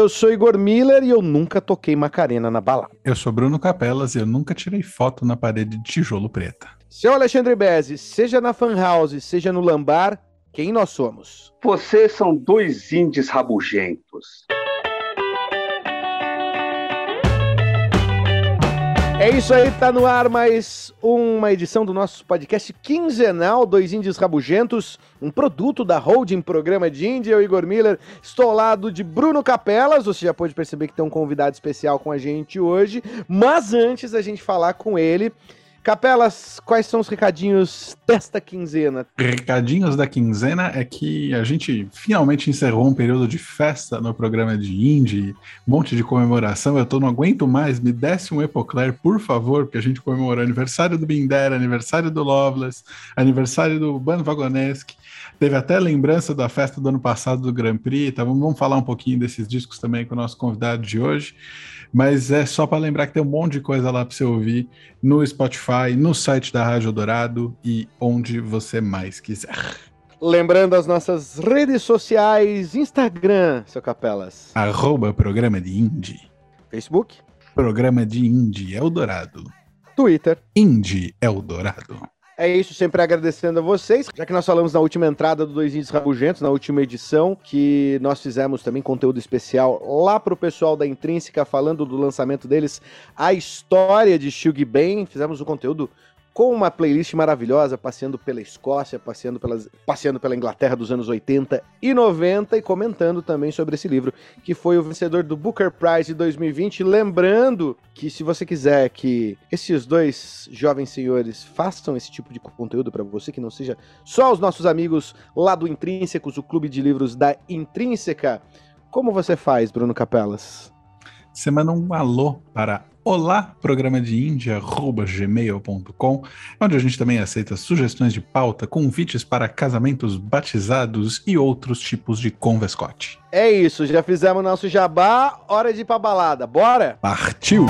eu sou Igor Miller e eu nunca toquei Macarena na balada. Eu sou Bruno Capelas e eu nunca tirei foto na parede de tijolo preta. Seu Alexandre Bezzi, seja na fan house, seja no lambar, quem nós somos? Vocês são dois índios rabugentos. É isso aí, tá no ar mais uma edição do nosso podcast quinzenal Dois Índios Rabugentos, um produto da Holding Programa de Índia. Eu, Igor Miller, estou ao lado de Bruno Capelas. Você já pode perceber que tem um convidado especial com a gente hoje, mas antes da gente falar com ele, Capelas, quais são os recadinhos desta quinzena? Recadinhos da quinzena é que a gente finalmente encerrou um período de festa no programa de indie, um monte de comemoração. Eu tô, não aguento mais, me desce um Epocler, por favor, porque a gente comemorou aniversário do Binder, aniversário do Loveless, aniversário do Ban Vagonesk. Teve até lembrança da festa do ano passado do Grand Prix. Tá? Vamos falar um pouquinho desses discos também com o nosso convidado de hoje. Mas é só para lembrar que tem um monte de coisa lá para você ouvir no Spotify, no site da Rádio Dourado e onde você mais quiser. Lembrando as nossas redes sociais, Instagram, seu Capelas. Arroba Programa de Indie. Facebook. Programa de Indie Eldorado. Twitter. Indie Eldorado. É isso, sempre agradecendo a vocês. Já que nós falamos na última entrada do Dois Índios Rabugentos, na última edição, que nós fizemos também conteúdo especial lá pro pessoal da Intrínseca, falando do lançamento deles, a história de Shug Ben. Fizemos um conteúdo com uma playlist maravilhosa, passeando pela Escócia, passeando, pelas, passeando pela Inglaterra dos anos 80 e 90 e comentando também sobre esse livro, que foi o vencedor do Booker Prize de 2020. Lembrando que se você quiser que esses dois jovens senhores façam esse tipo de conteúdo para você, que não seja só os nossos amigos lá do Intrínsecos, o clube de livros da Intrínseca, como você faz, Bruno Capelas? Você manda um alô para olá programa de índia@gmail.com, onde a gente também aceita sugestões de pauta, convites para casamentos, batizados e outros tipos de convescote. É isso, já fizemos nosso jabá, hora de ir pra balada. Bora? Partiu.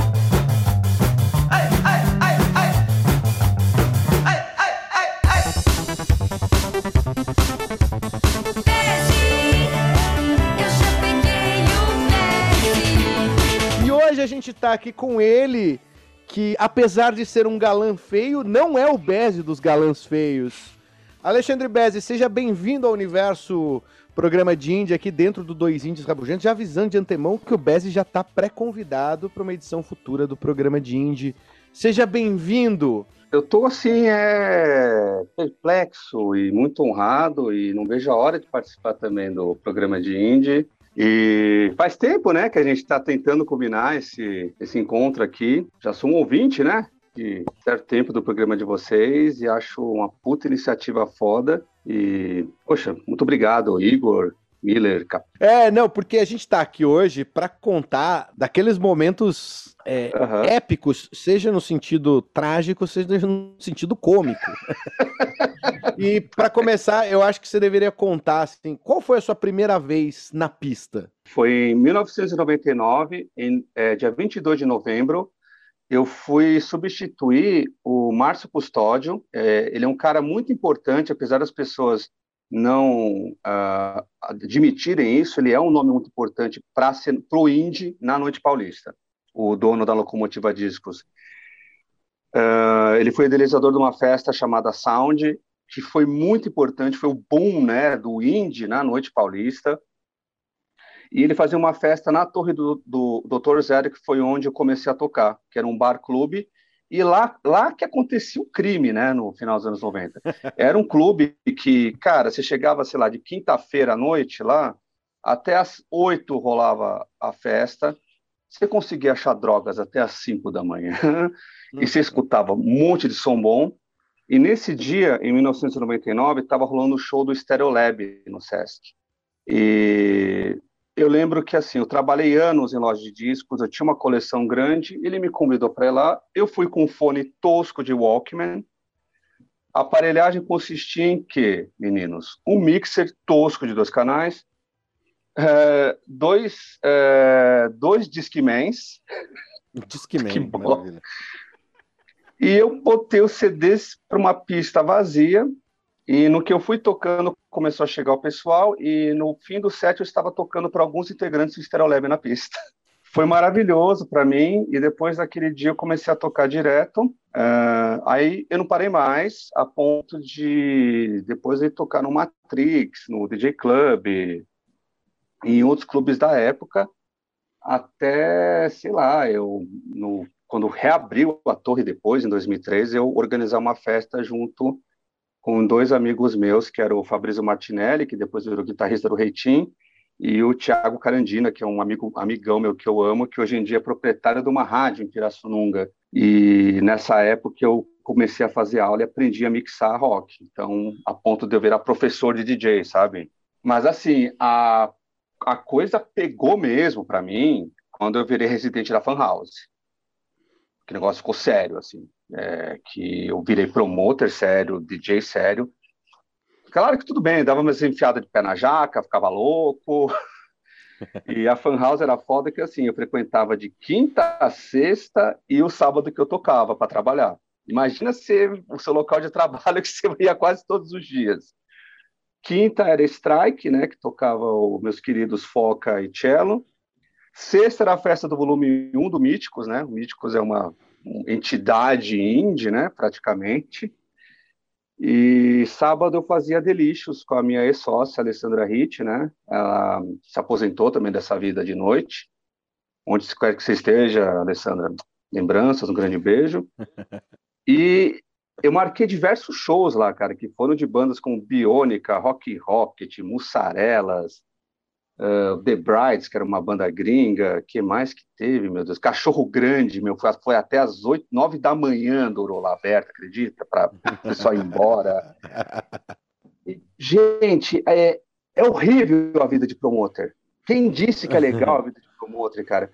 Gente tá aqui com ele, que apesar de ser um galã feio, não é o Bezzi dos galãs feios. Alexandre Bezzi, seja bem-vindo ao universo programa de Índia aqui dentro do Dois Índios Rabugentos, já avisando de antemão que o Bezzi já está pré-convidado para uma edição futura do programa de Indie. Seja bem-vindo! Eu tô assim, é perplexo e muito honrado e não vejo a hora de participar também do programa de Indie. E faz tempo, né, que a gente está tentando combinar esse, esse encontro aqui. Já sou um ouvinte, né, de certo tempo do programa de vocês e acho uma puta iniciativa foda. E, poxa, muito obrigado, Igor, Miller. Cap... É, não, porque a gente está aqui hoje para contar daqueles momentos é, uhum. épicos, seja no sentido trágico, seja no sentido cômico. e para começar, eu acho que você deveria contar assim, qual foi a sua primeira vez na pista? Foi em 1999, em é, dia 22 de novembro. Eu fui substituir o Márcio Custódio. É, ele é um cara muito importante, apesar das pessoas não uh, admitirem isso, ele é um nome muito importante para o Indy na Noite Paulista, o dono da Locomotiva Discos. Uh, ele foi idealizador de uma festa chamada Sound, que foi muito importante, foi o boom né, do indie na Noite Paulista. E ele fazia uma festa na torre do, do Dr. Zero, que foi onde eu comecei a tocar, que era um bar-clube, e lá, lá que acontecia o crime, né, no final dos anos 90. Era um clube que, cara, você chegava, sei lá, de quinta-feira à noite lá, até às oito rolava a festa, você conseguia achar drogas até às cinco da manhã, e você escutava um monte de som bom, e nesse dia, em 1999, estava rolando o show do Stereolab no Sesc. E eu lembro que assim, eu trabalhei anos em loja de discos, eu tinha uma coleção grande, ele me convidou para ir lá, eu fui com um fone tosco de Walkman. A aparelhagem consistia em que, meninos? Um mixer tosco de dois canais, é, dois, é, dois que bom. E eu botei os CDs para uma pista vazia E no que eu fui tocando, começou a chegar o pessoal, e no fim do set eu estava tocando para alguns integrantes do Stereolab na pista. Foi maravilhoso para mim, e depois daquele dia eu comecei a tocar direto. Uh, aí eu não parei mais, a ponto de depois de tocar no Matrix, no DJ Club, e em outros clubes da época, até, sei lá, eu no, quando reabriu a torre depois, em 2013, eu organizar uma festa junto com dois amigos meus, que era o Fabrício Martinelli, que depois virou guitarrista do Reitim, e o Thiago Carandina, que é um amigo, amigão meu que eu amo, que hoje em dia é proprietário de uma rádio em Pirassununga. E nessa época eu comecei a fazer aula e aprendi a mixar rock. Então, a ponto de eu virar professor de DJ, sabe? Mas assim, a, a coisa pegou mesmo para mim quando eu virei residente da Fan House. Que negócio ficou sério, assim é, que eu virei promoter sério, DJ sério. Claro que tudo bem, dava umas enfiadas de pé na jaca, ficava louco. E a fan house era foda que assim, eu frequentava de quinta a sexta e o sábado que eu tocava para trabalhar. Imagina ser o seu local de trabalho que você ia quase todos os dias. Quinta era Strike, né, que tocava os meus queridos Foca e Cello. Sexta era a festa do volume 1 do Míticos, né? O Míticos é uma entidade indie, né, praticamente. E sábado eu fazia delícios com a minha ex-sócia, Alessandra Ritt, né? Ela se aposentou também dessa vida de noite. Onde quer que você esteja, Alessandra, lembranças, um grande beijo. E eu marquei diversos shows lá, cara, que foram de bandas como Biônica, Rock Rocket, Mussarelas, Uh, The Brides, que era uma banda gringa, que mais que teve, meu Deus? Cachorro Grande, meu, foi, foi até as oito, nove da manhã durou lá aberta, acredita? Para o pessoal ir embora. E, gente, é, é horrível a vida de promoter. Quem disse que é legal a vida de promoter, cara?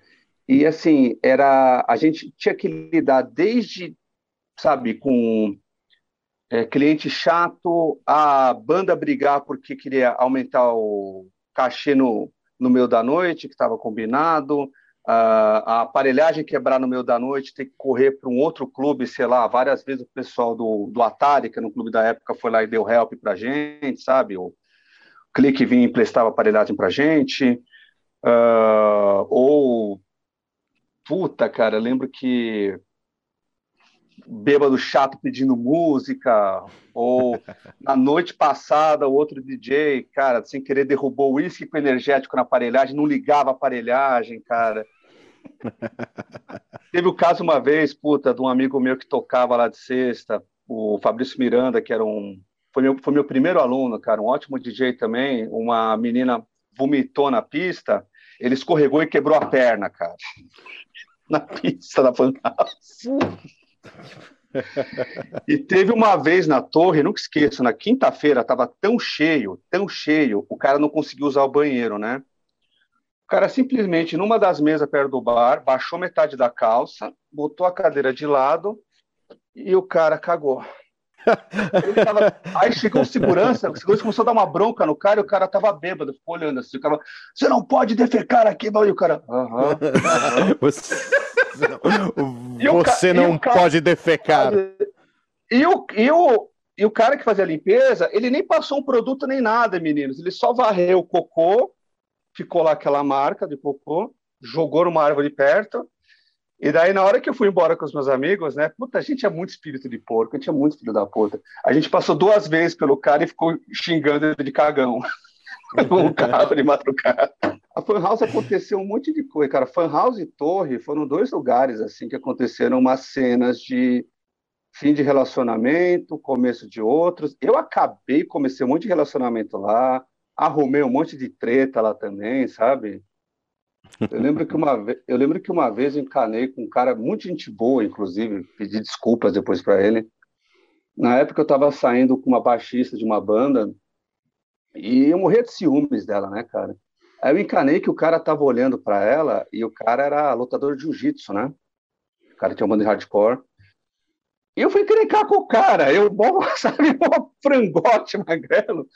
E assim, era a gente tinha que lidar desde, sabe, com é, cliente chato, a banda brigar porque queria aumentar o cachê no, no meio da noite, que estava combinado, a aparelhagem quebrar no meio da noite, ter que correr para um outro clube, sei lá, várias vezes o pessoal do, do Atari, que um clube da época, foi lá e deu help para gente, sabe? O Clique vinha e emprestava aparelhagem para gente. Uh, ou, puta, cara, lembro que bêbado chato pedindo música, ou na noite passada o outro DJ, cara, sem querer derrubou o uísque com energético na aparelhagem, não ligava a aparelhagem, cara. Teve o caso uma vez, puta, de um amigo meu que tocava lá de sexta, o Fabrício Miranda, que era um. Foi meu, foi meu primeiro aluno, cara, um ótimo DJ também. Uma menina vomitou na pista, ele escorregou e quebrou a perna, cara. Na pista da Fantasma. E teve uma vez na torre, nunca esqueço, na quinta-feira estava tão cheio, tão cheio, o cara não conseguiu usar o banheiro, né? O cara simplesmente, numa das mesas perto do bar, baixou metade da calça, botou a cadeira de lado e o cara cagou. Tava... Aí chegou o segurança, o segurança começou a dar uma bronca no cara e o cara tava bêbado, ficou olhando assim. O cara, você não pode defecar aqui. E o cara, aham. Uh -huh. Você... Você não pode defecar. E o, e, o, e o cara que fazia a limpeza, ele nem passou um produto nem nada, meninos. Ele só varreu o cocô, ficou lá aquela marca de cocô, jogou numa árvore perto. E daí, na hora que eu fui embora com os meus amigos, né? Puta, a gente é muito espírito de porco, a gente é muito filho da puta. A gente passou duas vezes pelo cara e ficou xingando ele de cagão. um carro de madrugada. A Fan House aconteceu um monte de coisa, cara. Fan House e Torre foram dois lugares assim que aconteceram umas cenas de fim de relacionamento, começo de outros. Eu acabei, comecei um monte de relacionamento lá, arrumei um monte de treta lá também, sabe? Eu lembro que uma vez, eu lembro que uma vez encanei com um cara muito gente boa, inclusive, pedi desculpas depois para ele. Na época eu estava saindo com uma baixista de uma banda e eu morria de ciúmes dela, né, cara? Aí eu encanei que o cara tava olhando para ela e o cara era lutador de jiu-jitsu, né? O cara tinha uma banda de hardcore. E eu fui encrencar com o cara, eu, bom, sabe, um frangote magrelo.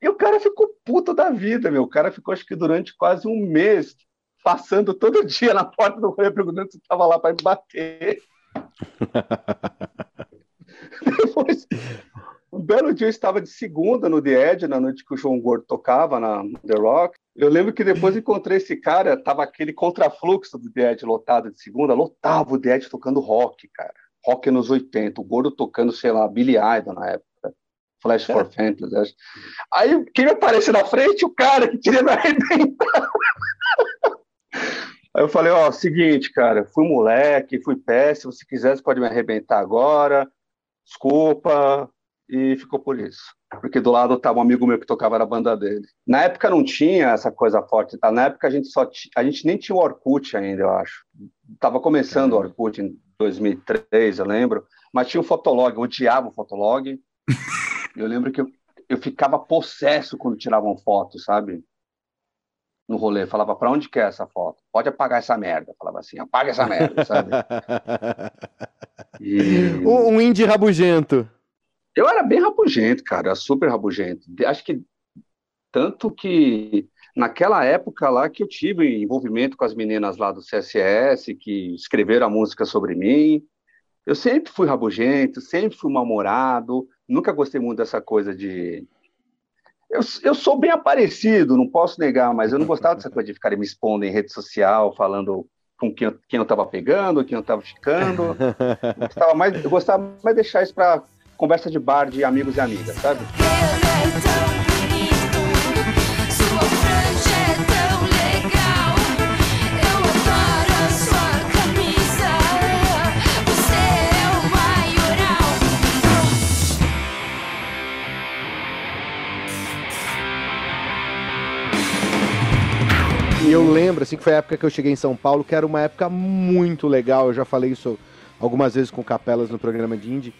E o cara ficou puto da vida, meu. O cara ficou, acho que durante quase um mês, passando todo dia na porta do rolê, perguntando se tava lá para me bater. Depois, um belo dia eu estava de segunda no The Edge, na noite que o João Gordo tocava na The Rock. Eu lembro que depois encontrei esse cara, tava aquele contrafluxo do The Edge lotado de segunda, lotava o The Edge tocando rock, cara. Rock nos 80, o Gordo tocando, sei lá, Billy Idol na época. Flash é. for Fantasy, acho. Aí quem aparece na frente? O cara que queria me arrebentar. Aí eu falei, ó, seguinte, cara, fui moleque, fui péssimo, se quiser você pode me arrebentar agora, desculpa, e ficou por isso. Porque do lado estava um amigo meu que tocava na banda dele. Na época não tinha essa coisa forte, tá? Na época a gente só a gente nem tinha o Orkut ainda, eu acho. Tava começando o Orkut em 2003, eu lembro, mas tinha o Fotolog, eu odiava o Fotolog. eu lembro que eu, eu ficava possesso quando tiravam foto, sabe? no rolê, falava, para onde quer essa foto? Pode apagar essa merda. Falava assim, apaga essa merda, sabe? E... Um, um indie rabugento. Eu era bem rabugento, cara, super rabugento. Acho que tanto que naquela época lá que eu tive envolvimento com as meninas lá do CSS, que escreveram a música sobre mim, eu sempre fui rabugento, sempre fui mal-humorado, nunca gostei muito dessa coisa de eu, eu sou bem aparecido, não posso negar, mas eu não gostava dessa coisa de ficar me expondo em rede social, falando com quem, quem eu estava pegando, quem eu estava ficando. Eu gostava, mais, eu gostava mais de deixar isso para conversa de bar de amigos e amigas, sabe? E eu lembro, assim, que foi a época que eu cheguei em São Paulo, que era uma época muito legal. Eu já falei isso algumas vezes com capelas no programa de Indie,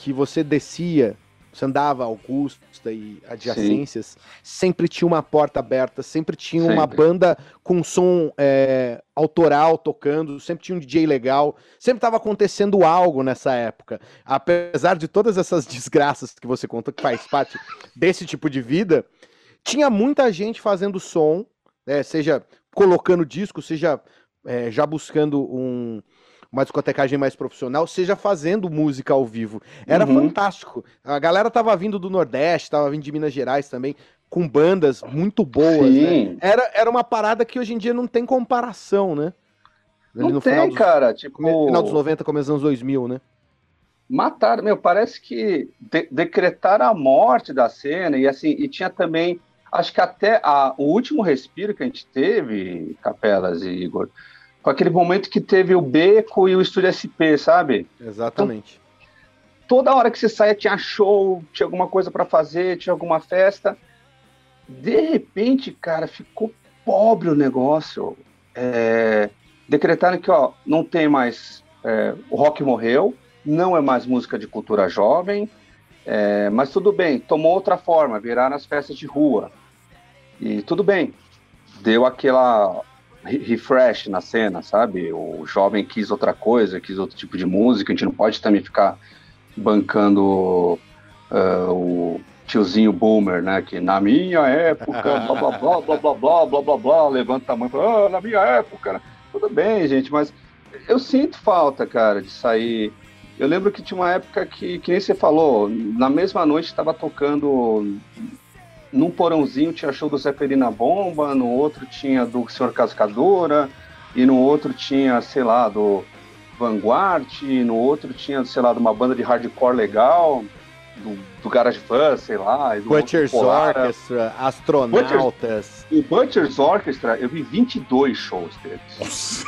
que você descia, você andava Augusta e adjacências, Sim. sempre tinha uma porta aberta, sempre tinha sempre. uma banda com som é, autoral tocando, sempre tinha um DJ legal, sempre estava acontecendo algo nessa época. Apesar de todas essas desgraças que você conta que faz parte desse tipo de vida, tinha muita gente fazendo som né, seja colocando disco, seja é, já buscando um, uma discotecagem mais profissional, seja fazendo música ao vivo. Era uhum. fantástico. A galera tava vindo do Nordeste, tava vindo de Minas Gerais também, com bandas muito boas, né? Era, era uma parada que hoje em dia não tem comparação, né? Ali não tem, dos, cara. Tipo... Final dos 90, começo dos anos 2000, né? Mataram, meu, parece que de decretaram a morte da cena e assim, e tinha também acho que até a, o último respiro que a gente teve, Capelas e Igor, foi aquele momento que teve o Beco e o Estúdio SP, sabe? Exatamente. Então, toda hora que você saía tinha show, tinha alguma coisa para fazer, tinha alguma festa. De repente, cara, ficou pobre o negócio. É, decretaram que ó, não tem mais. É, o rock morreu, não é mais música de cultura jovem, é, mas tudo bem, tomou outra forma, viraram as festas de rua. E tudo bem, deu aquela refresh na cena, sabe? O jovem quis outra coisa, quis outro tipo de música, a gente não pode também ficar bancando uh, o tiozinho boomer, né? Que na minha época, blá blá blá blá blá blá blá blá blá, levanta a mão e fala, ah, na minha época, tudo bem, gente, mas eu sinto falta, cara, de sair. Eu lembro que tinha uma época que, que nem você falou, na mesma noite estava tocando num porãozinho tinha show do Zeferina Bomba, no outro tinha do Senhor Cascadora, e no outro tinha, sei lá, do Vanguard, e no outro tinha, sei lá, de uma banda de hardcore legal, do, do Garage Fuzz, sei lá. E do Butcher's Orchestra, Astronautas. o Butcher's Orchestra, eu vi 22 shows deles.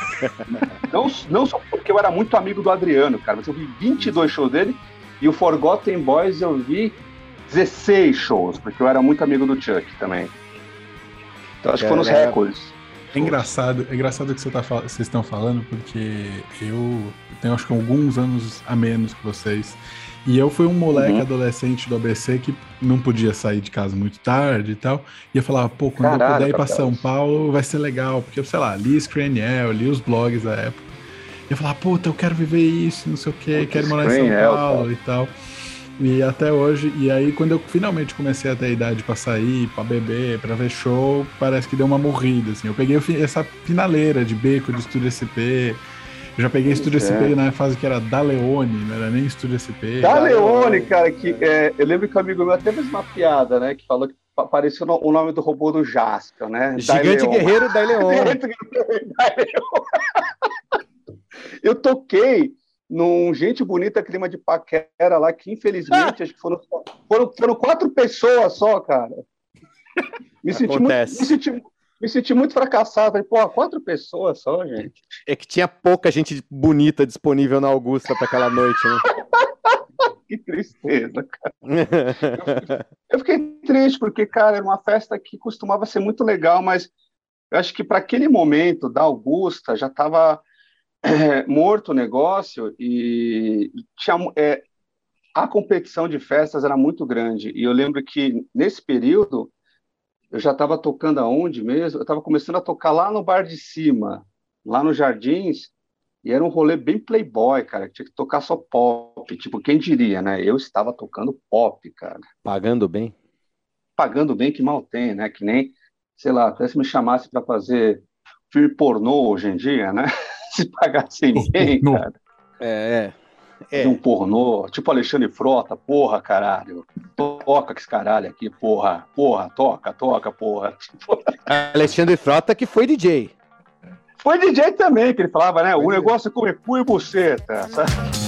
não, não só porque eu era muito amigo do Adriano, cara, mas eu vi 22 shows dele, e o Forgotten Boys eu vi 16 shows, porque eu era muito amigo do Chuck também. Então acho que foram os recordes. É engraçado, é engraçado o que você tá, vocês estão falando, porque eu tenho acho que alguns anos a menos que vocês. E eu fui um moleque uhum. adolescente do ABC que não podia sair de casa muito tarde e tal. E eu falava, pô, quando Caralho, eu puder ir pra São Paulo vai ser legal. Porque, sei lá, li Scraniel, li os blogs da época. E eu falava, puta, eu quero viver isso, não sei o quê, quero morar em São Paulo e tal. E até hoje, e aí quando eu finalmente comecei a ter idade para sair, para beber, para ver show, parece que deu uma morrida, assim. Eu peguei essa finaleira de beco de Estúdio SP, Eu já peguei Estúdio é. SP na fase que era da Leone, não era nem Estúdio SP. Da Leone, cara, que é, eu lembro que um amigo meu até fez uma piada, né? Que falou que apareceu o nome do robô do Jasper, né? Gigante Guerreiro da Leone. eu toquei num Gente Bonita Clima de Paquera lá, que infelizmente acho que foram, foram, foram quatro pessoas só, cara. Me senti, muito, me, senti, me senti muito fracassado. Falei, pô, quatro pessoas só, gente. É que tinha pouca gente bonita disponível na Augusta para aquela noite, né? que tristeza, cara. eu fiquei triste, porque, cara, era uma festa que costumava ser muito legal, mas eu acho que para aquele momento da Augusta já estava é, morto o negócio e tinha, é, a competição de festas era muito grande. E eu lembro que nesse período eu já estava tocando aonde mesmo? Eu estava começando a tocar lá no bar de cima, lá nos Jardins, e era um rolê bem playboy, cara. Tinha que tocar só pop. Tipo, quem diria, né? Eu estava tocando pop, cara. Pagando bem? Pagando bem que mal tem, né? Que nem, sei lá, até se me chamasse para fazer filme pornô hoje em dia, né? se pagassem bem, cara. É, é. é. Um pornô, tipo Alexandre Frota, porra, caralho. Toca com esse caralho aqui, porra. Porra, toca, toca, porra. Alexandre Frota que foi DJ. Foi DJ também, que ele falava, né? O negócio é comer cu e buceta. Sabe?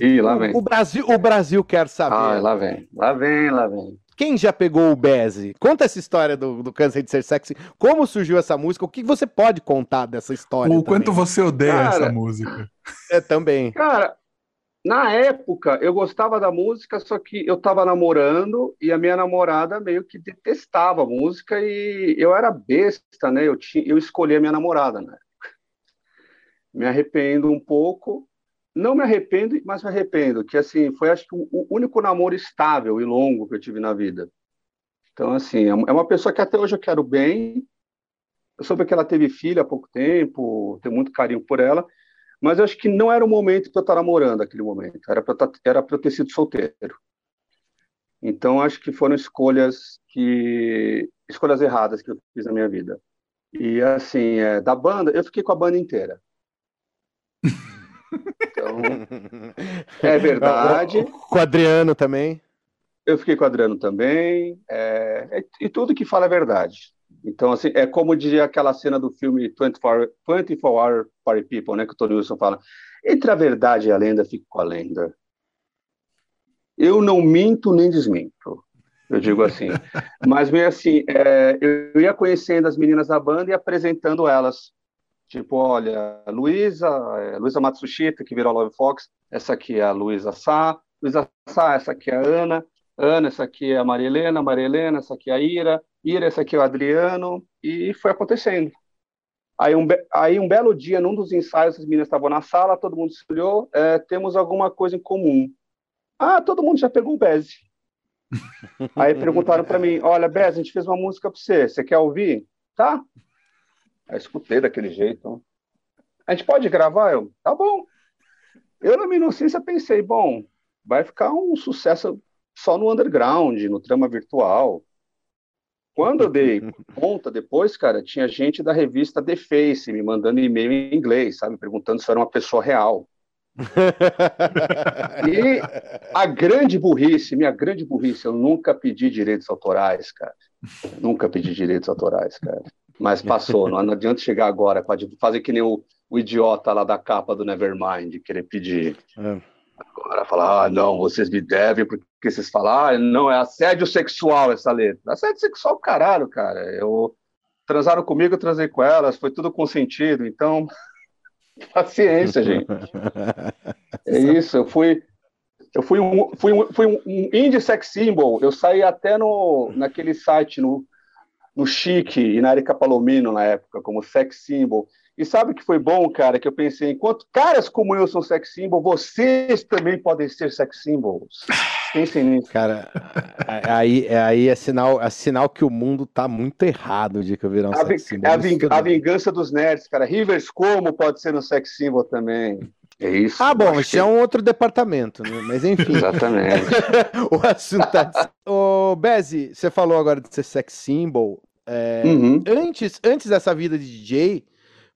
Ih, lá vem. O Brasil, o Brasil quer saber. Ah, lá vem. Lá vem, lá vem. Quem já pegou o Beze? Conta essa história do, do Cansei de Ser Sexy. Como surgiu essa música? O que você pode contar dessa história? O quanto você odeia cara, essa música. É, também. Cara, na época eu gostava da música, só que eu tava namorando e a minha namorada meio que detestava a música e eu era besta, né? Eu, tinha, eu escolhi a minha namorada, né? Me arrependo um pouco, não me arrependo, mas me arrependo, que assim, foi acho que o único namoro estável e longo que eu tive na vida. Então, assim, é, é uma pessoa que até hoje eu quero bem. Eu soube que ela teve filha há pouco tempo, tenho muito carinho por ela, mas eu acho que não era o momento para eu estar namorando aquele momento, era para eu, era eu ter sido solteiro. Então, acho que foram escolhas que escolhas erradas que eu fiz na minha vida. E assim, é, da banda, eu fiquei com a banda inteira. Então, é verdade. Com o Adriano também. Eu fiquei com o Adriano também. É, é, e tudo que fala é verdade. Então, assim, é como diria aquela cena do filme 24, 24 Hour Party People, né? Que o Tony Wilson fala. Entre a verdade e a lenda, fico com a lenda. Eu não minto nem desminto. Eu digo assim. Mas meio assim, é, eu ia conhecendo as meninas da banda e apresentando elas Tipo, olha, Luísa, é, Luísa Matsushita, que virou Love Fox, essa aqui é a Luísa Sá, Luísa Sá, essa aqui é a Ana, Ana, essa aqui é a Maria Helena, Maria Helena, essa aqui é a Ira, Ira, essa aqui é o Adriano, e foi acontecendo. Aí um, aí um belo dia, num dos ensaios, as meninas estavam na sala, todo mundo se olhou, é, temos alguma coisa em comum. Ah, todo mundo já pegou o Beze. aí perguntaram para mim, olha, Beze, a gente fez uma música para você, você quer ouvir? Tá, Aí escutei daquele jeito. A gente pode gravar? Eu, tá bom. Eu, na minha inocência, pensei, bom, vai ficar um sucesso só no underground, no trama virtual. Quando eu dei conta depois, cara, tinha gente da revista The Face me mandando e-mail em inglês, sabe? Perguntando se eu era uma pessoa real. e a grande burrice, minha grande burrice, eu nunca pedi direitos autorais, cara. nunca pedi direitos autorais, cara. Mas passou, não, adianta chegar agora, pode fazer que nem o, o, idiota lá da capa do Nevermind, querer pedir. É. Agora falar, ah, não, vocês me devem, porque vocês falam, ah, não, é assédio sexual essa letra. Assédio sexual, caralho, cara. Eu transaram comigo, eu transei com elas, foi tudo consentido, então paciência, gente. É isso, eu fui eu fui um, fui um, fui um indie sex symbol, eu saí até no, naquele site, no no Chique e na Erika Palomino na época, como sex symbol. E sabe o que foi bom, cara? Que eu pensei, enquanto caras como eu são sex symbol, vocês também podem ser sex symbols. Pensem nisso. Cara, aí, aí é, sinal, é sinal que o mundo tá muito errado de que eu virar um a sex symbol. É a, ving a vingança dos nerds, cara. Rivers como pode ser um sex symbol também. É isso. Ah, bom, isso que... é um outro departamento, né? Mas enfim. Exatamente. o assunto tá. Ô, Bezi, você falou agora de ser sex symbol. É... Uhum. antes, antes dessa vida de DJ,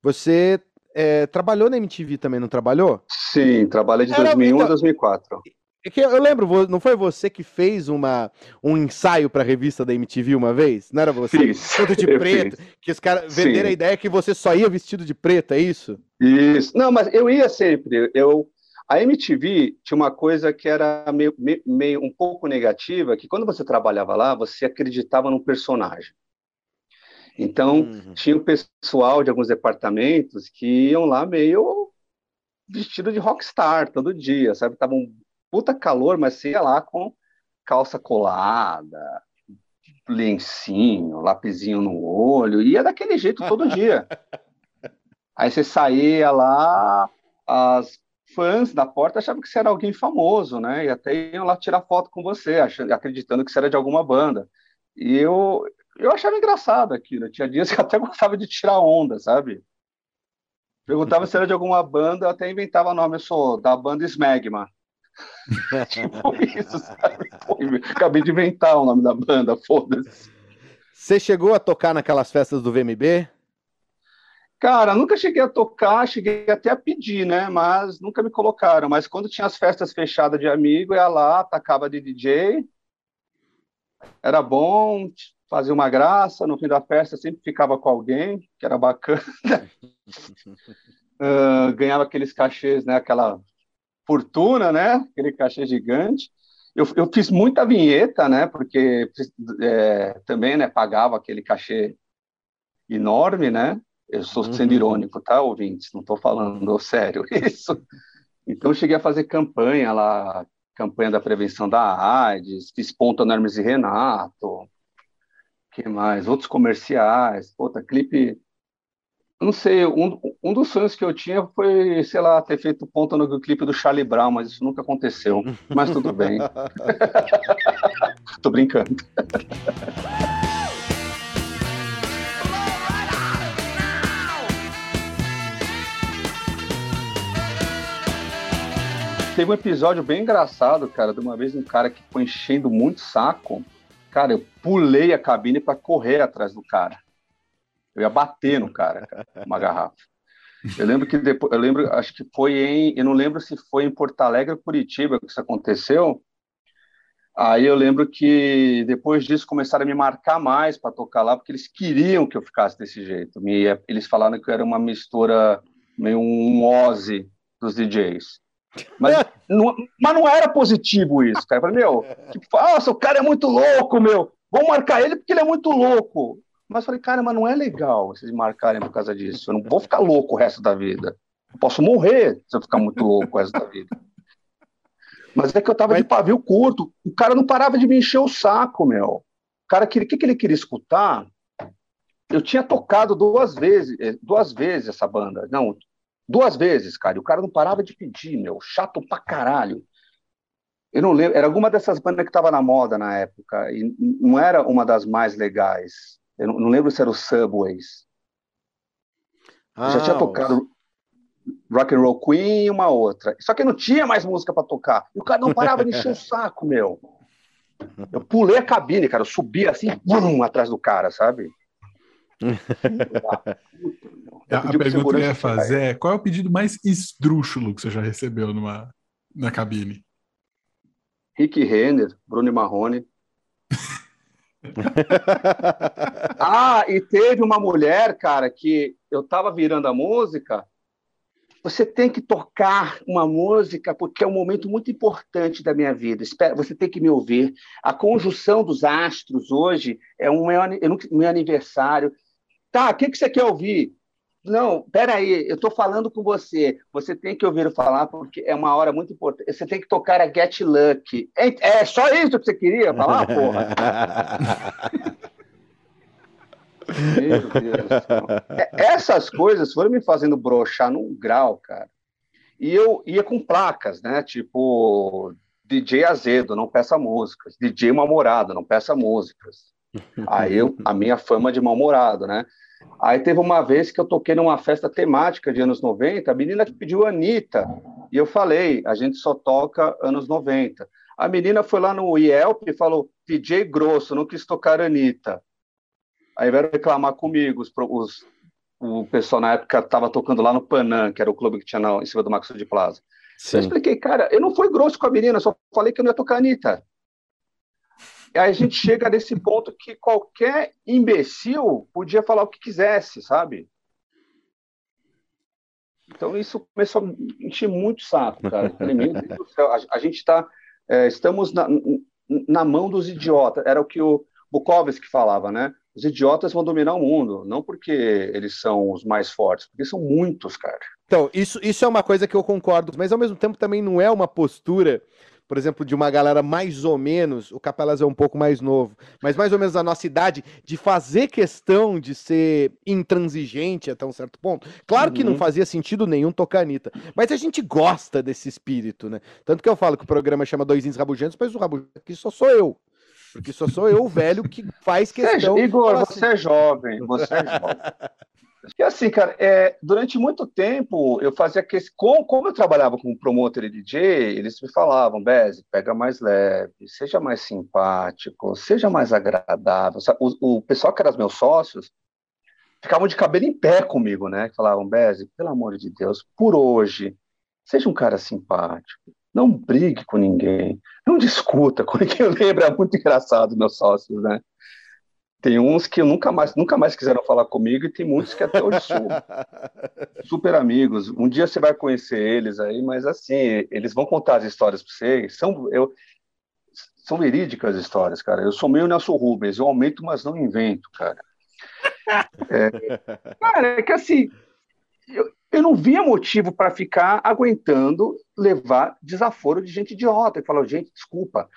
você é, trabalhou na MTV também, não trabalhou? Sim, trabalhei de Era, 2001 então, a 2004. É que eu lembro, não foi você que fez uma, um ensaio para a revista da MTV uma vez? Não era você? Fiz. Todo de preto, fiz. que os caras venderam a ideia que você só ia vestido de preto, é isso? Isso. Não, mas eu ia sempre. Eu, a MTV tinha uma coisa que era meio, meio, meio um pouco negativa, que quando você trabalhava lá, você acreditava num personagem. Então, uhum. tinha o pessoal de alguns departamentos que iam lá meio vestido de rockstar todo dia, sabe? Tava um puta calor, mas você ia lá com calça colada, lencinho, lapisinho no olho, ia daquele jeito todo dia. Aí você saía lá, as fãs da porta achavam que você era alguém famoso, né? E até iam lá tirar foto com você, achando, acreditando que você era de alguma banda. E eu, eu achava engraçado aquilo. Tinha dias que eu até gostava de tirar onda, sabe? Perguntava se era de alguma banda, eu até inventava nome. Eu sou da banda Smegma. tipo isso, sabe? Pô, acabei de inventar o nome da banda, foda-se. Você chegou a tocar naquelas festas do VMB? Cara, nunca cheguei a tocar, cheguei até a pedir, né? Mas nunca me colocaram. Mas quando tinha as festas fechadas de amigo, ia lá, tacava de DJ. Era bom, fazia uma graça, no fim da festa sempre ficava com alguém, que era bacana. uh, ganhava aqueles cachês, né? Aquela fortuna, né? Aquele cachê gigante. Eu, eu fiz muita vinheta, né? Porque é, também, né? Pagava aquele cachê enorme, né? Eu estou sendo uhum. irônico, tá, ouvintes? Não estou falando sério isso. Então, cheguei a fazer campanha lá, campanha da prevenção da AIDS, fiz ponta no Hermes e Renato, que mais? Outros comerciais, puta, clipe. Não sei, um, um dos sonhos que eu tinha foi, sei lá, ter feito ponta no clipe do Charlie Brown, mas isso nunca aconteceu. Mas tudo bem. Tô brincando. Teve um episódio bem engraçado, cara, de uma vez um cara que foi enchendo muito saco Cara, eu pulei a cabine para correr atrás do cara. Eu ia bater no cara, uma garrafa. Eu lembro que depois, eu lembro, acho que foi em, eu não lembro se foi em Porto Alegre ou Curitiba que isso aconteceu. Aí eu lembro que depois disso começaram a me marcar mais para tocar lá, porque eles queriam que eu ficasse desse jeito. Me, eles falaram que eu era uma mistura, meio um Ozzy dos DJs. Mas não, mas não era positivo isso, cara. Eu falei, meu, tipo, nossa, o cara é muito louco, meu. Vamos marcar ele porque ele é muito louco. Mas eu falei, cara, mas não é legal vocês marcarem por causa disso. Eu não vou ficar louco o resto da vida. Eu posso morrer se eu ficar muito louco o resto da vida. Mas é que eu tava mas... de pavio curto. O cara não parava de me encher o saco, meu. O cara, o que, que ele queria escutar? Eu tinha tocado duas vezes, eh, duas vezes essa banda. Não, Duas vezes, cara. E o cara não parava de pedir, meu. Chato pra caralho. Eu não lembro. Era alguma dessas bandas que tava na moda na época. E não era uma das mais legais. Eu não, não lembro se era o Subways. Ah, já tinha ah, tocado Rock and Roll Queen e uma outra. Só que não tinha mais música para tocar. E o cara não parava de encher o saco, meu. Eu pulei a cabine, cara. Eu subi assim, bum, atrás do cara, sabe? A, a pergunta que eu ia fazer é: qual é o pedido mais esdrúxulo que você já recebeu numa, na cabine? Rick Renner, Bruno Marrone. ah, e teve uma mulher, cara, que eu tava virando a música. Você tem que tocar uma música porque é um momento muito importante da minha vida. Você tem que me ouvir. A conjunção dos astros hoje é um meu, meu aniversário. Tá, o que, que você quer ouvir? Não, peraí, eu estou falando com você. Você tem que ouvir eu falar porque é uma hora muito importante. Você tem que tocar a Get Lucky. É, é só isso que você queria falar, porra? Meu Deus é, Essas coisas foram me fazendo brochar num grau, cara. E eu ia com placas, né? Tipo, DJ azedo, não peça músicas. DJ mal-humorado, não peça músicas. Aí eu, a minha fama de mal-humorado, né? Aí teve uma vez que eu toquei numa festa temática de anos 90, a menina que pediu Anitta, e eu falei, a gente só toca anos 90. A menina foi lá no Yelp e falou, DJ grosso, não quis tocar Anitta. Aí vieram reclamar comigo, os, os, o pessoal na época estava tocando lá no Panam, que era o clube que tinha na, em cima do Maxo de Plaza. Sim. Eu expliquei, cara, eu não fui grosso com a menina, só falei que eu não ia tocar Anitta. A gente chega nesse ponto que qualquer imbecil podia falar o que quisesse, sabe? Então isso começou a encher muito saco, cara. A gente está, é, estamos na, na mão dos idiotas. Era o que o Bukowski falava, né? Os idiotas vão dominar o mundo, não porque eles são os mais fortes, porque são muitos, cara. Então, isso, isso é uma coisa que eu concordo, mas ao mesmo tempo também não é uma postura por exemplo, de uma galera mais ou menos, o Capelas é um pouco mais novo, mas mais ou menos a nossa idade, de fazer questão de ser intransigente até um certo ponto. Claro uhum. que não uhum. fazia sentido nenhum tocar Anitta, mas a gente gosta desse espírito, né? Tanto que eu falo que o programa chama Dois Ins Rabugentos, mas o Rabugento aqui só sou eu. Porque só sou eu o velho que faz questão. Você, Igor, você assim. é jovem, você é jovem. Porque assim, cara, é, durante muito tempo eu fazia que como, como eu trabalhava com promotor e DJ, eles me falavam, Bez, pega mais leve, seja mais simpático, seja mais agradável. O, o pessoal que eram meus sócios ficavam de cabelo em pé comigo, né? Falavam, Bez, pelo amor de Deus, por hoje, seja um cara simpático, não brigue com ninguém, não discuta com ninguém. Eu lembro, é muito engraçado meus sócios, né? Tem uns que nunca mais, nunca mais quiseram falar comigo e tem muitos que até hoje são super amigos. Um dia você vai conhecer eles aí, mas assim, eles vão contar as histórias para você. São, eu, são verídicas as histórias, cara. Eu sou meio Nelson Rubens, eu aumento, mas não invento, cara. É, cara, é que assim, eu, eu não via motivo para ficar aguentando levar desaforo de gente idiota. E falar, gente, desculpa,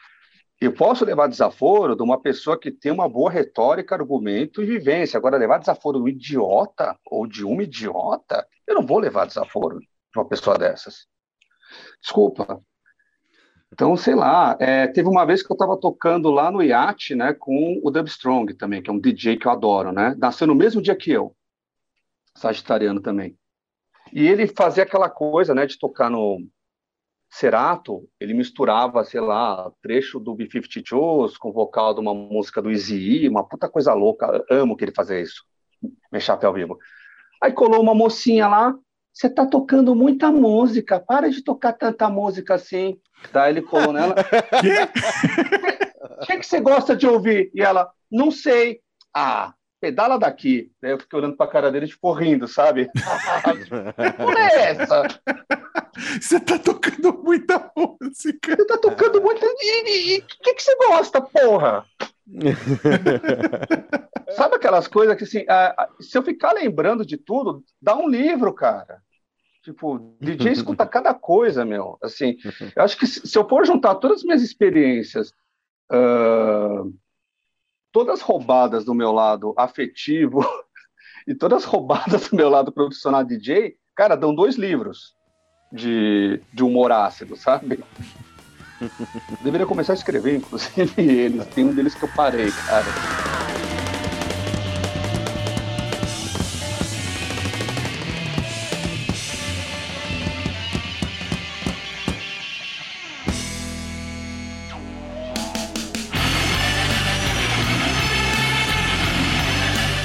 eu posso levar desaforo de uma pessoa que tem uma boa retórica, argumento e vivência. Agora, levar desaforo de um idiota ou de uma idiota, eu não vou levar desaforo de uma pessoa dessas. Desculpa. Então, sei lá, é, teve uma vez que eu estava tocando lá no iate, né, com o Dub Strong também, que é um DJ que eu adoro, né? Nasceu no mesmo dia que eu, sagitariano também. E ele fazia aquela coisa, né, de tocar no, Cerato, ele misturava, sei lá, trecho do B-52s com vocal de uma música do Easy uma puta coisa louca. amo que ele fazia isso. Meu chapéu vivo. Aí colou uma mocinha lá, você tá tocando muita música, para de tocar tanta música assim. Daí ele colou nela. O que, que você gosta de ouvir? E ela, não sei. Ah, pedala daqui. Daí eu fiquei olhando pra cara dele, tipo, rindo, sabe? que é essa? Você tá tocando muita música. Você tá tocando muita. E o que, que você gosta, porra? Sabe aquelas coisas que, assim, se eu ficar lembrando de tudo, dá um livro, cara. Tipo, DJ escuta cada coisa, meu. Assim, eu acho que se, se eu for juntar todas as minhas experiências, uh, todas roubadas do meu lado afetivo e todas roubadas do meu lado profissional DJ, cara, dão dois livros de, de humor ácido, sabe? Deveria começar a escrever, inclusive, eles. Tem um deles que eu parei, cara.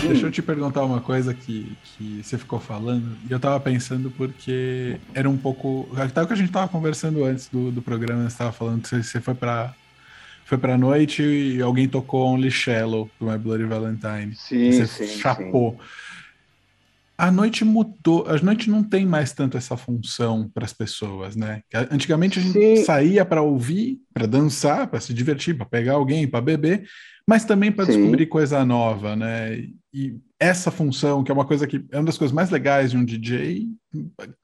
Deixa eu te perguntar uma coisa que, que você ficou falando, e eu tava pensando porque era um pouco. Até o que a gente tava conversando antes do, do programa, você tava falando que você, foi pra. Foi pra noite e alguém tocou Only Shallow do My Bloody Valentine. Sim, você sim, chapou. Sim. A noite mudou, a noite não tem mais tanto essa função para as pessoas, né? Antigamente a gente sim. saía para ouvir, para dançar, para se divertir, para pegar alguém, para beber, mas também para descobrir coisa nova, né? E essa função, que é uma coisa que é uma das coisas mais legais de um DJ,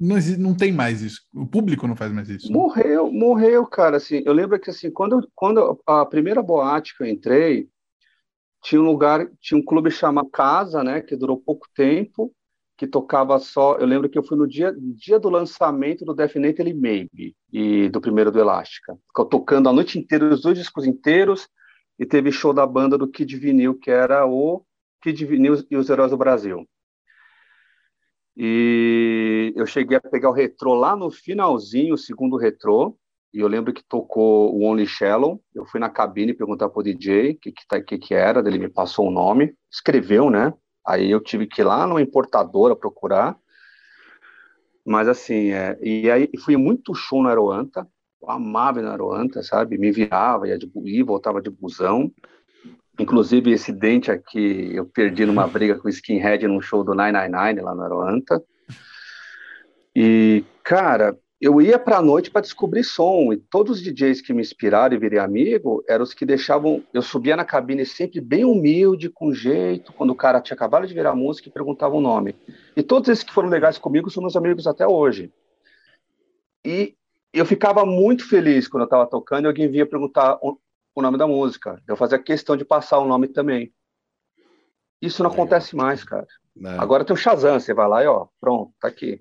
não, existe, não tem mais isso. O público não faz mais isso. Né? Morreu, morreu, cara. Assim, eu lembro que assim, quando, quando a primeira boate que eu entrei, tinha um lugar, tinha um clube chamado Casa, né? Que durou pouco tempo, que tocava só. Eu lembro que eu fui no dia, dia do lançamento do Definitely Maybe e do primeiro do Elástica. Ficou tocando a noite inteira, os dois discos inteiros e teve show da banda do Kid Vinil, que era o Kid Vinil e os Heróis do Brasil. E eu cheguei a pegar o retrô lá no finalzinho, o segundo retrô, e eu lembro que tocou o Only Shallow. Eu fui na cabine perguntar pro DJ o que, que, tá, que, que era, ele me passou o nome, escreveu, né? Aí eu tive que ir lá numa importadora procurar. Mas assim, é, e aí fui muito show no Aeroanta, amava ir no Aeroanta, sabe? Me virava, ia de ia, voltava de busão. Inclusive, esse dente aqui eu perdi numa briga com o Skinhead num show do 999 lá no Aeroanta. E, cara, eu ia para a noite para descobrir som, e todos os DJs que me inspiraram e virei amigo eram os que deixavam. Eu subia na cabine sempre bem humilde, com jeito, quando o cara tinha acabado de virar música e perguntava o nome. E todos esses que foram legais comigo são meus amigos até hoje. E eu ficava muito feliz quando eu estava tocando e alguém vinha perguntar o, o nome da música. Eu fazia questão de passar o nome também. Isso não Legal. acontece mais, cara. É. Agora tem o Shazam, você vai lá e ó, pronto, tá aqui.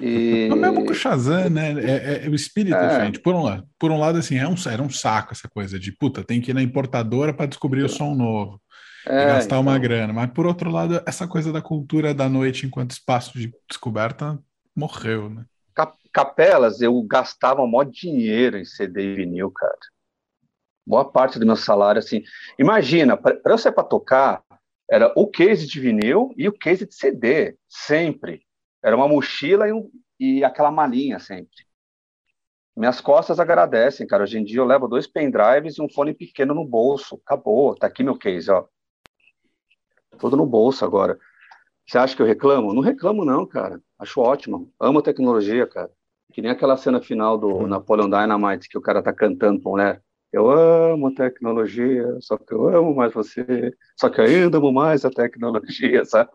E... Não mesmo com o Shazam, né? É, é, é o espírito é. diferente. Por um lado, por um lado assim, é um, era um saco essa coisa de puta, tem que ir na importadora para descobrir o som novo. É, e gastar então... uma grana. Mas por outro lado, essa coisa da cultura da noite enquanto espaço de descoberta morreu, né? Capelas, eu gastava maior dinheiro em CD e vinil, cara. Boa parte do meu salário, assim. Imagina, para eu sair para tocar, era o case de vinil e o case de CD, sempre. Era uma mochila e, um, e aquela malinha sempre. Minhas costas agradecem, cara. Hoje em dia eu levo dois pendrives e um fone pequeno no bolso. Acabou, tá aqui meu case, ó. Tudo no bolso agora. Você acha que eu reclamo? Não reclamo, não, cara. Acho ótimo. Amo a tecnologia, cara. Que nem aquela cena final do uhum. Napoleon Dynamite que o cara tá cantando pra mulher. Eu amo a tecnologia, só que eu amo mais você, só que ainda amo mais a tecnologia, sabe?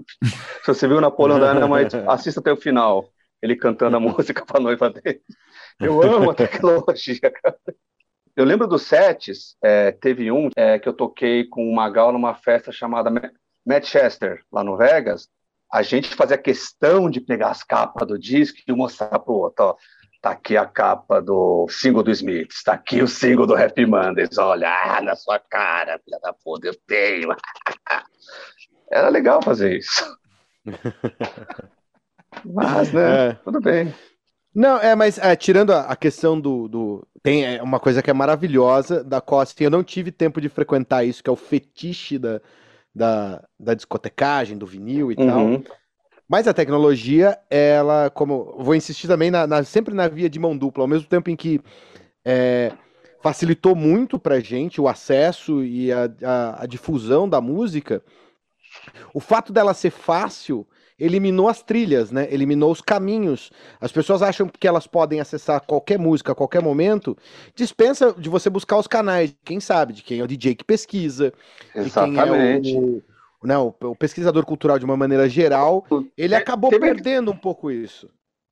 Se você viu Napoleão Dynamite, assista até o final, ele cantando a música para a noiva dele. Eu amo a tecnologia, cara. Eu lembro dos sets, é, teve um é, que eu toquei com o Magal numa festa chamada Manchester, lá no Vegas. A gente fazia questão de pegar as capas do disco e mostrar pro outro, ó Tá aqui a capa do single do Smith, tá aqui o single do Happy Mondays. Olha, ah, na sua cara, filha da puta, eu tenho. Era legal fazer isso. Mas, né, é. tudo bem. Não, é, mas é, tirando a, a, questão do, do. Tem é, uma coisa que é maravilhosa da Costa, eu não tive tempo de frequentar isso, que é o fetiche da, da, da discotecagem, do vinil e uhum. tal. Mas a tecnologia, ela, como vou insistir também na, na, sempre na via de mão dupla, ao mesmo tempo em que é, facilitou muito para gente o acesso e a, a, a, difusão da música, o fato dela ser fácil eliminou as trilhas, né? Eliminou os caminhos. As pessoas acham que elas podem acessar qualquer música a qualquer momento. Dispensa de você buscar os canais, quem sabe, de quem é o DJ que pesquisa, Exatamente. de quem é o, né, o, pesquisador cultural de uma maneira geral, ele acabou teve, perdendo um pouco isso.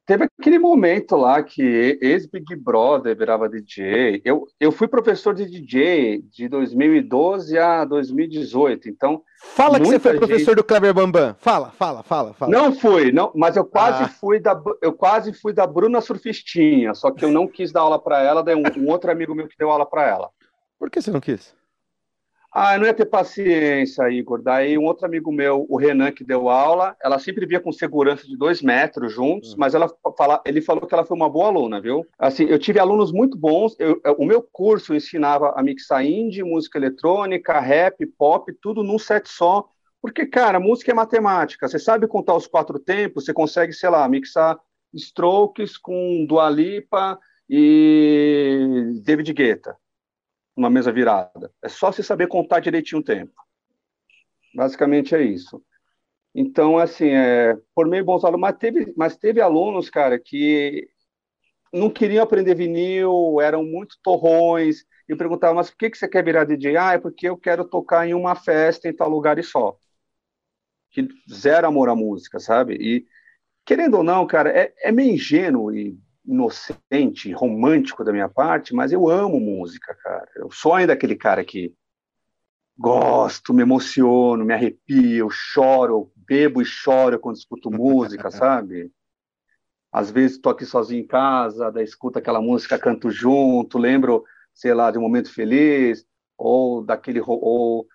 Teve aquele momento lá que ex-Big Brother virava DJ. Eu, eu fui professor de DJ de 2012 a 2018, então... Fala que você foi gente... professor do Kleber Bambam. Fala, fala, fala, fala. Não fui, não, mas eu quase, ah. fui da, eu quase fui da Bruna Surfistinha, só que eu não quis dar aula para ela, daí um, um outro amigo meu que deu aula para ela. Por que você não quis? Ah, eu não ia ter paciência, Igor. Daí um outro amigo meu, o Renan, que deu aula, ela sempre via com segurança de dois metros juntos, uhum. mas ela fala, ele falou que ela foi uma boa aluna, viu? Assim, eu tive alunos muito bons. Eu, o meu curso ensinava a mixar indie, música eletrônica, rap, pop, tudo num set só. Porque, cara, música é matemática. Você sabe contar os quatro tempos, você consegue, sei lá, mixar Strokes com Dua Lipa e David Guetta uma mesa virada. É só se saber contar direitinho o tempo. Basicamente é isso. Então, assim, é, formei bons alunos, mas teve, mas teve alunos, cara, que não queriam aprender vinil, eram muito torrões, e perguntava, mas por que, que você quer virar DJ? Ah, é porque eu quero tocar em uma festa em tal lugar e só. Que zero amor à música, sabe? E, querendo ou não, cara, é, é meio ingênuo e inocente, romântico da minha parte, mas eu amo música, cara. Eu sou ainda aquele cara que gosto, me emociono, me arrepio, choro, bebo e choro quando escuto música, sabe? Às vezes estou aqui sozinho em casa, daí escuto aquela música, canto junto, lembro, sei lá, de um momento feliz, ou daquele ou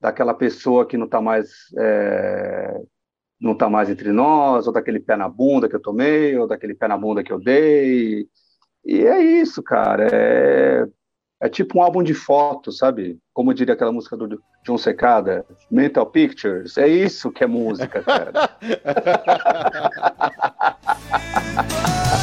daquela pessoa que não está mais é, não está mais entre nós, ou daquele pé na bunda que eu tomei, ou daquele pé na bunda que eu dei. E é isso, cara. É, é tipo um álbum de fotos, sabe? Como diria aquela música do John Secada, Mental Pictures. É isso que é música, cara.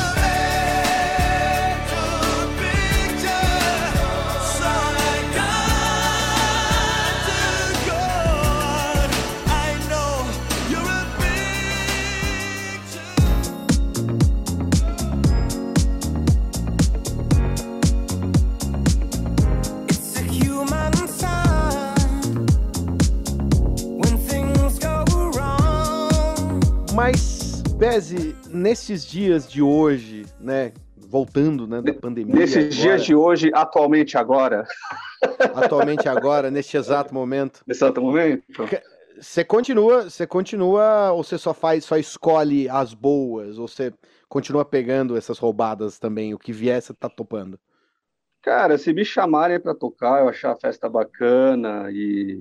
Beze, nesses dias de hoje, né? Voltando né, da pandemia. Nesses agora, dias de hoje, atualmente agora. Atualmente agora, neste exato momento. Nesse exato momento? Você continua, você continua, ou você só faz, só escolhe as boas, ou você continua pegando essas roubadas também, o que vier você tá topando? Cara, se me chamarem para tocar, eu achar a festa bacana e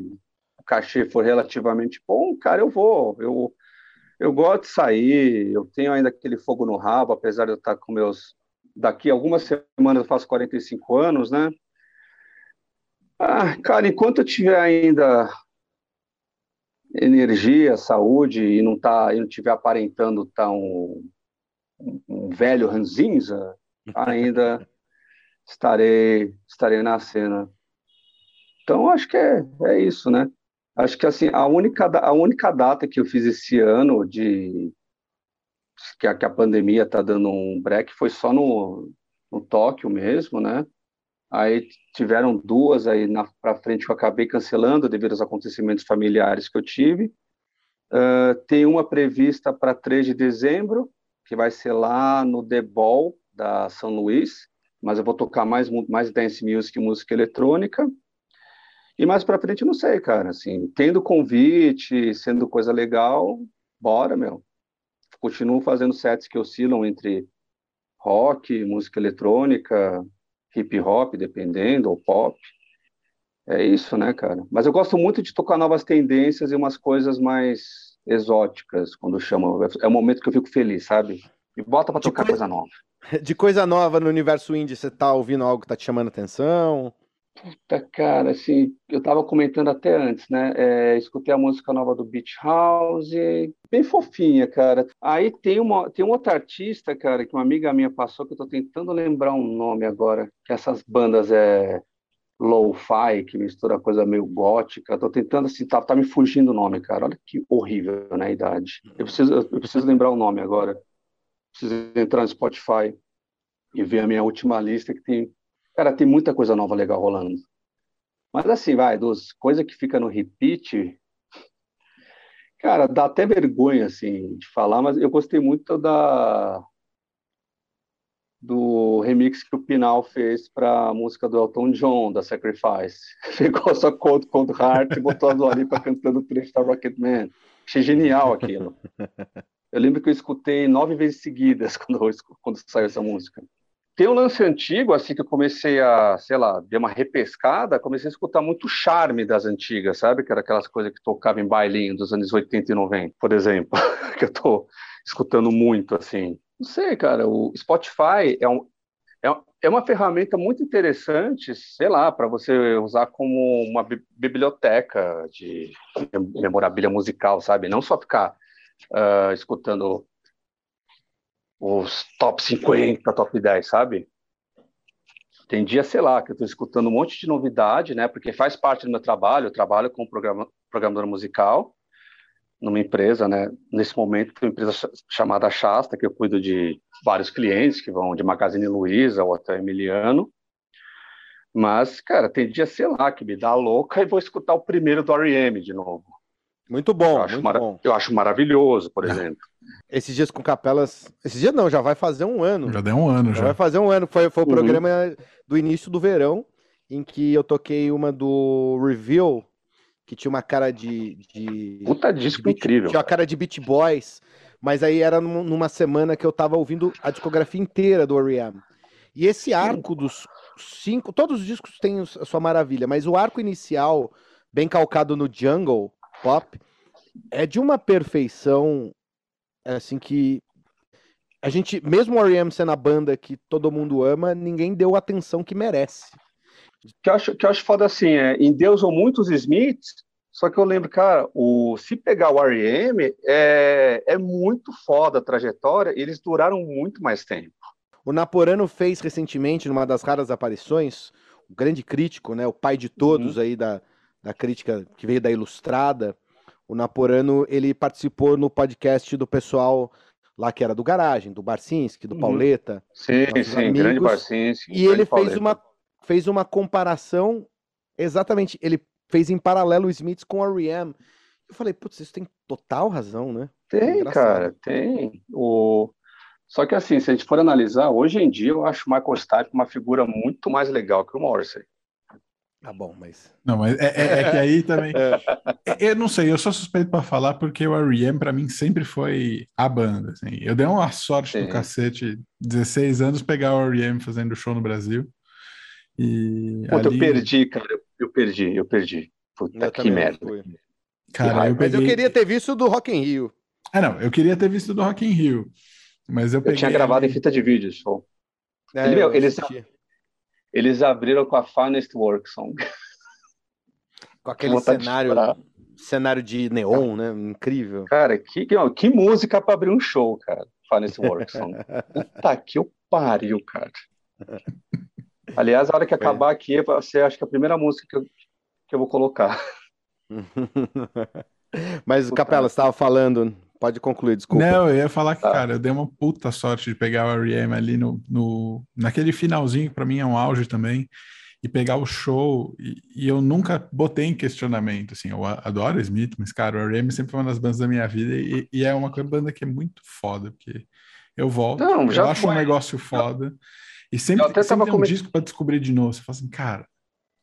o cachê for relativamente bom, cara, eu vou. Eu, eu gosto de sair, eu tenho ainda aquele fogo no rabo, apesar de eu estar com meus. Daqui a algumas semanas eu faço 45 anos, né? Ah, cara, enquanto eu tiver ainda energia, saúde e não tá, e não tiver aparentando estar tá um, um velho ranzinza, ainda estarei estarei na cena. Então acho que é, é isso, né? Acho que assim, a única, a única data que eu fiz esse ano de que a, que a pandemia está dando um break foi só no, no Tóquio mesmo, né? Aí tiveram duas aí para frente que eu acabei cancelando devido aos acontecimentos familiares que eu tive. Uh, tem uma prevista para 3 de dezembro, que vai ser lá no The Ball da São Luís, mas eu vou tocar mais, mais dance music e música eletrônica. E mais para frente, não sei, cara. Assim, tendo convite, sendo coisa legal, bora, meu. Continuo fazendo sets que oscilam entre rock, música eletrônica, hip hop, dependendo, ou pop. É isso, né, cara? Mas eu gosto muito de tocar novas tendências e umas coisas mais exóticas, quando chamam. É o momento que eu fico feliz, sabe? E bota para tocar coisa... coisa nova. De coisa nova no universo indie, você tá ouvindo algo que tá te chamando atenção? Puta, cara, assim, eu estava comentando até antes, né? É, escutei a música nova do Beach House, bem fofinha, cara. Aí tem uma, tem um outro artista, cara, que uma amiga minha passou, que eu tô tentando lembrar um nome agora, que essas bandas é low-fi, que mistura coisa meio gótica. Tô tentando, assim, tá, tá me fugindo o nome, cara. Olha que horrível, né, a idade. Eu preciso, eu preciso lembrar o nome agora. Preciso entrar no Spotify e ver a minha última lista, que tem Cara, tem muita coisa nova legal rolando. Mas assim, vai, dos coisas que fica no repeat, cara, dá até vergonha, assim, de falar, mas eu gostei muito da do remix que o Pinal fez para a música do Elton John, da Sacrifice. Pegou só Cold Cold Heart e botou a Dua Lipa cantando trecho da Rocketman. Achei genial aquilo. Eu lembro que eu escutei nove vezes seguidas quando, quando saiu essa música. Tem um lance antigo, assim, que eu comecei a, sei lá, dei uma repescada, comecei a escutar muito charme das antigas, sabe? Que era aquelas coisas que tocavam em bailinho dos anos 80 e 90, por exemplo, que eu tô escutando muito, assim. Não sei, cara, o Spotify é, um, é, é uma ferramenta muito interessante, sei lá, para você usar como uma biblioteca de memorabilia musical, sabe? Não só ficar uh, escutando os top 50, top 10, sabe? Tem dia, sei lá, que eu estou escutando um monte de novidade, né? Porque faz parte do meu trabalho, eu trabalho como programa, programador musical numa empresa, né? Nesse momento, tem uma empresa chamada Shasta, que eu cuido de vários clientes que vão de Magazine Luiza ou até Emiliano. Mas, cara, tem dia, sei lá, que me dá louca e vou escutar o primeiro do R.E.M. de novo. Muito bom, eu acho, muito bom. eu acho maravilhoso, por exemplo. Esses dias com capelas. Esses dias não, já vai fazer um ano. Já deu um ano, já. já. vai fazer um ano. Foi, foi o uhum. programa do início do verão, em que eu toquei uma do Reveal, que tinha uma cara de. de Puta disco de beat, incrível. Tinha uma cara de Beat Boys, mas aí era numa semana que eu tava ouvindo a discografia inteira do R.E.M. E esse arco dos cinco. Todos os discos têm a sua maravilha, mas o arco inicial, bem calcado no jungle pop, é de uma perfeição assim que a gente, mesmo o R.E.M. sendo a banda que todo mundo ama, ninguém deu a atenção que merece. Que eu acho, que eu acho foda assim, é, em Deus ou muitos Smiths, só que eu lembro, cara, o, se pegar o R.E.M., é, é muito foda a trajetória, eles duraram muito mais tempo. O Naporano fez recentemente, numa das raras aparições, o grande crítico, né, o pai de todos uhum. aí da, da crítica que veio da Ilustrada, o Naporano, ele participou no podcast do pessoal lá que era do Garagem, do Barcinski, do uhum. Pauleta. Sim, sim, amigos, grande Barcinski. E ele fez uma, fez uma comparação, exatamente, ele fez em paralelo o Smiths com o R.E.M. Eu falei, putz, isso tem total razão, né? Tem, cara, tem. O... Só que assim, se a gente for analisar, hoje em dia eu acho o Michael Stipe uma figura muito mais legal que o Morrissey. Ah, bom, mas. Não, mas é, é, é que aí também. É, eu não sei, eu sou suspeito para falar porque o R.E.M. para mim sempre foi a banda. Assim. Eu dei uma sorte Sim. do cacete, 16 anos, pegar o R.E.M. fazendo show no Brasil. E Puta, ali... eu perdi, cara. Eu perdi, eu perdi. Puta eu que merda. Cara, eu peguei... Mas eu queria ter visto do Rock in Rio. Ah, não, eu queria ter visto do Rock in Rio. Mas eu, eu tinha gravado em fita de vídeo, show. É, Ele, meu, eles, eles abriram com a Finest Work Song. Com aquele cenário, de cenário de neon, né? Incrível. Cara, que, que, que música para abrir um show, cara. Finest Work Song. Puta que eu pariu, cara. Aliás, a hora que acabar é. aqui, você acha que é a primeira música que eu, que eu vou colocar. Mas, Puta Capela, você estava falando Pode concluir, desculpa. Não, eu ia falar que, tá. cara, eu dei uma puta sorte de pegar o R.E.M. ali no, no, naquele finalzinho, que pra mim é um auge também, e pegar o show, e, e, eu nunca botei em questionamento, assim, eu adoro Smith, mas, cara, o R.E.M. sempre foi uma das bandas da minha vida, e, e, é uma banda que é muito foda, porque eu volto, Não, eu acho foi. um negócio foda, e sempre, sempre tem um disco pra descobrir de novo, você fala assim, cara...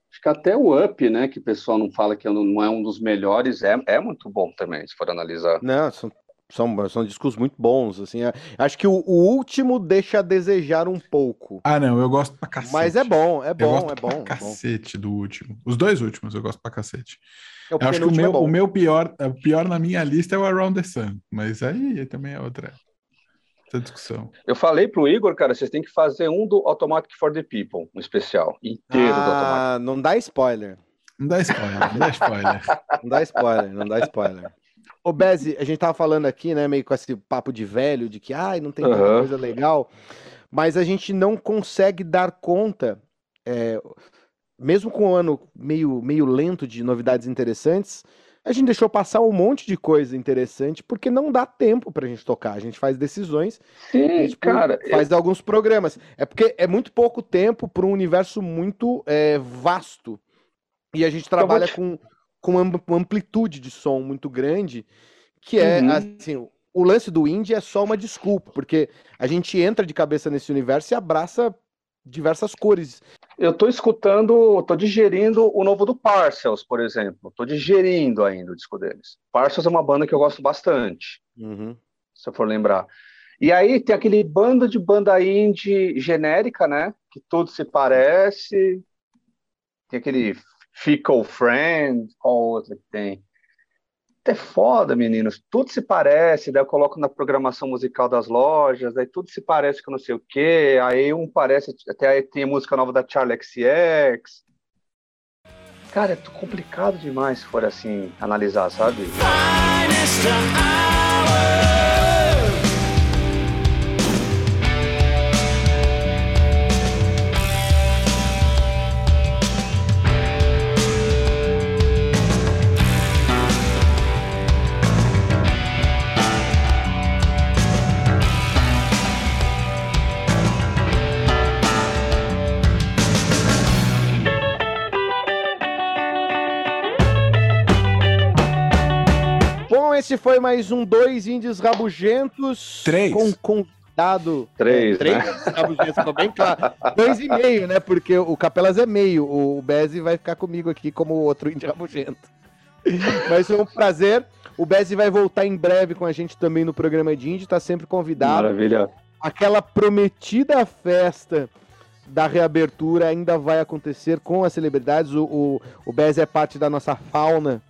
Acho que até o Up, né, que o pessoal não fala que não é um dos melhores, é, é muito bom também, se for analisar. Não, são são, são discos muito bons, assim. É, acho que o, o, último deixa a desejar um pouco. Ah, não, eu gosto pra cacete. Mas é bom, é bom, é bom. Pra é cacete bom. do último. Os dois últimos eu gosto pra cacete. É, eu acho que o meu, é o meu pior, o pior na minha lista é o Around the Sun, mas aí também é outra, outra discussão. Eu falei pro Igor, cara, vocês têm que fazer um do Automatic for the People, um especial, inteiro ah, do Automatic. Não dá spoiler. Não dá spoiler, não dá spoiler. não dá spoiler, não dá spoiler. Ô, Bezi, a gente tava falando aqui, né, meio com esse papo de velho, de que, ai, não tem uhum. coisa legal, mas a gente não consegue dar conta, é, mesmo com um ano meio, meio lento de novidades interessantes, a gente deixou passar um monte de coisa interessante, porque não dá tempo pra gente tocar. A gente faz decisões, Sim, gente, cara, faz eu... alguns programas. É porque é muito pouco tempo para um universo muito é, vasto. E a gente trabalha te... com com uma amplitude de som muito grande, que é uhum. assim, o lance do indie é só uma desculpa, porque a gente entra de cabeça nesse universo e abraça diversas cores. Eu tô escutando, tô digerindo o novo do Parcels, por exemplo. Tô digerindo ainda o disco deles. Parcels é uma banda que eu gosto bastante, uhum. se eu for lembrar. E aí tem aquele bando de banda indie genérica, né? Que tudo se parece. Tem aquele Fickle Friend, qual outra que tem? É foda, meninos. Tudo se parece, daí eu coloco na programação musical das lojas, daí tudo se parece com não sei o quê, aí um parece, até aí tem a música nova da Charlie XX. Cara, é complicado demais se for assim analisar, sabe? Esse foi mais um Dois Índios Rabugentos. Três. Com convidado. Três, é, três né? rabugentos, ficou bem claro. Dois e meio, né? Porque o Capelas é meio. O Bezi vai ficar comigo aqui como outro índio rabugento. Mas foi um prazer. O Bezi vai voltar em breve com a gente também no programa de índio. Tá sempre convidado. Maravilha. Aquela prometida festa da reabertura ainda vai acontecer com as celebridades. O, o, o Bez é parte da nossa fauna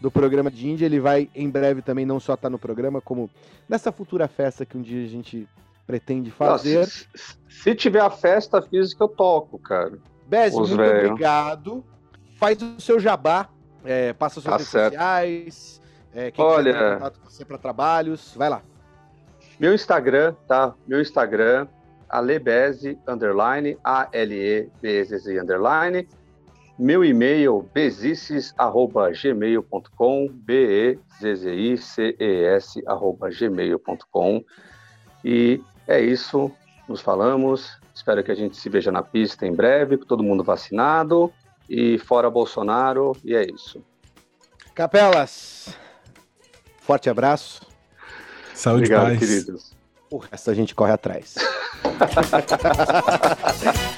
do programa de Índia. Ele vai em breve também não só estar tá no programa, como nessa futura festa que um dia a gente pretende fazer. Não, se, se, tiver a festa física, eu toco, cara. Bez, muito véio. obrigado. Faz o seu jabá, é, passa suas tá redes certo. sociais. É, quem Olha, contato com você para trabalhos, vai lá. Meu Instagram, tá? Meu Instagram, alebeze, underline, A-L-E-B-Z-Z, underline. Meu e-mail, bezices.gmail.com, B-E-Z-Z-I-C-E-S, arroba gmail.com. E é isso, nos falamos. Espero que a gente se veja na pista em breve, com todo mundo vacinado. E fora Bolsonaro, e é isso. Capelas, forte abraço. Saúde, Obrigado, paz. queridos. O resto a gente corre atrás.